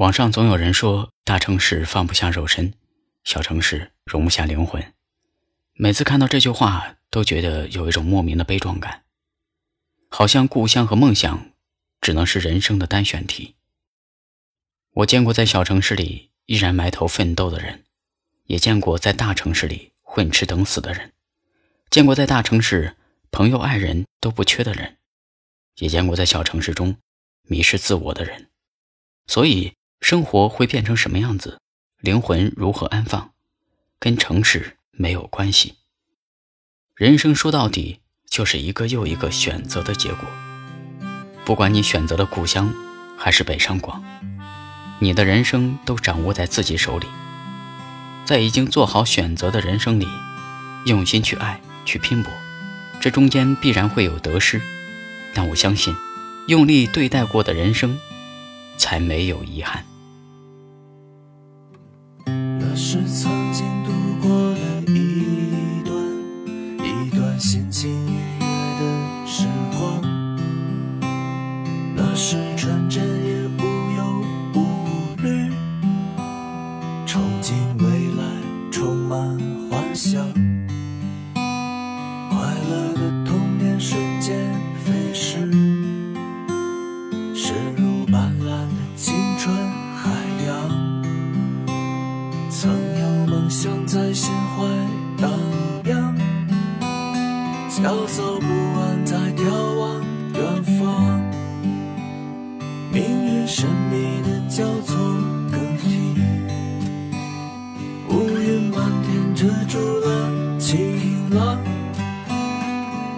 网上总有人说，大城市放不下肉身，小城市容不下灵魂。每次看到这句话，都觉得有一种莫名的悲壮感，好像故乡和梦想只能是人生的单选题。我见过在小城市里依然埋头奋斗的人，也见过在大城市里混吃等死的人，见过在大城市朋友爱人都不缺的人，也见过在小城市中迷失自我的人。所以。生活会变成什么样子，灵魂如何安放，跟城市没有关系。人生说到底就是一个又一个选择的结果。不管你选择了故乡，还是北上广，你的人生都掌握在自己手里。在已经做好选择的人生里，用心去爱，去拼搏，这中间必然会有得失，但我相信，用力对待过的人生，才没有遗憾。是曾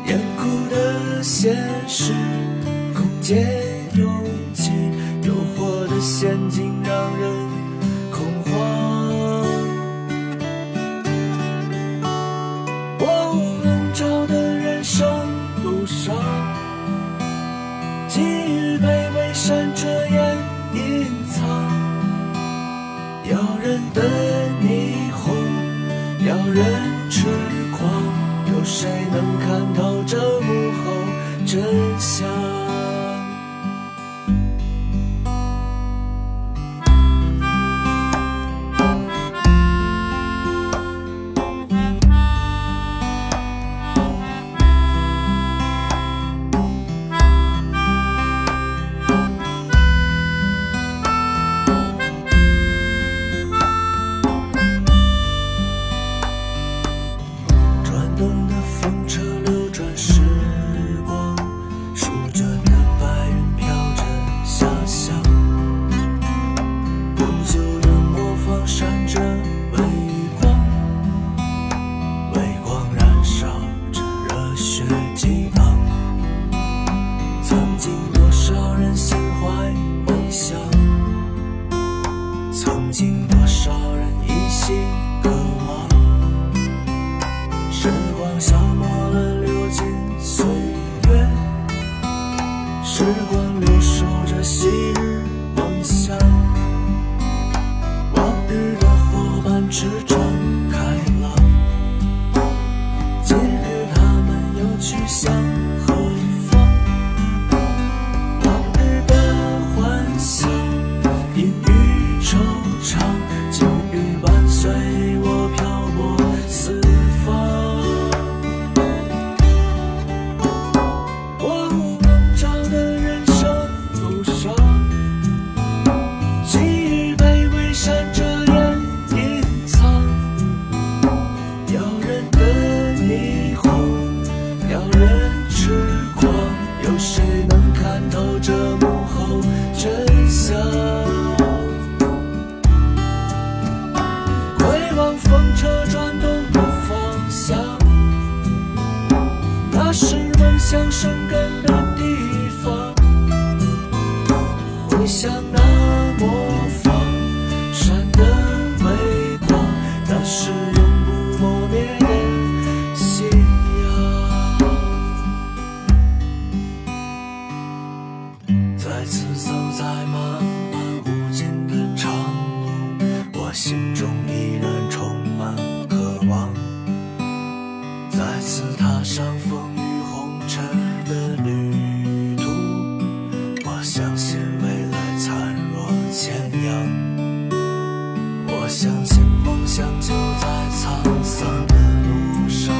严酷的现实，空间拥挤，诱惑的陷阱让人恐慌。我无能找的人生路上，机遇被悲伤遮掩隐藏，要人的霓虹，要人。有谁能只。想生根的地方，回想那模仿闪的微光，那是永不磨灭的信仰。再次走在漫漫无尽的长路，我心中前扬我相信梦想就在沧桑的路上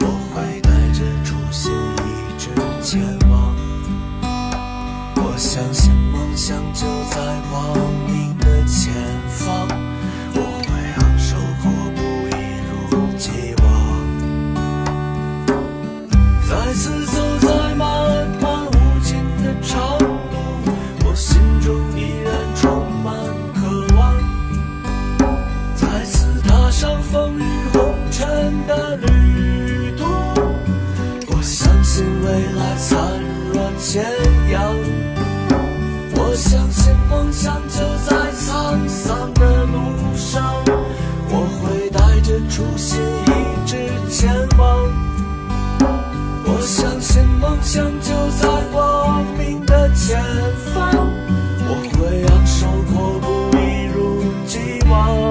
我会带着初心一直前往。我相信梦想就初心一直前往我相信梦想就在光明的前方。我会昂首阔步一如既往。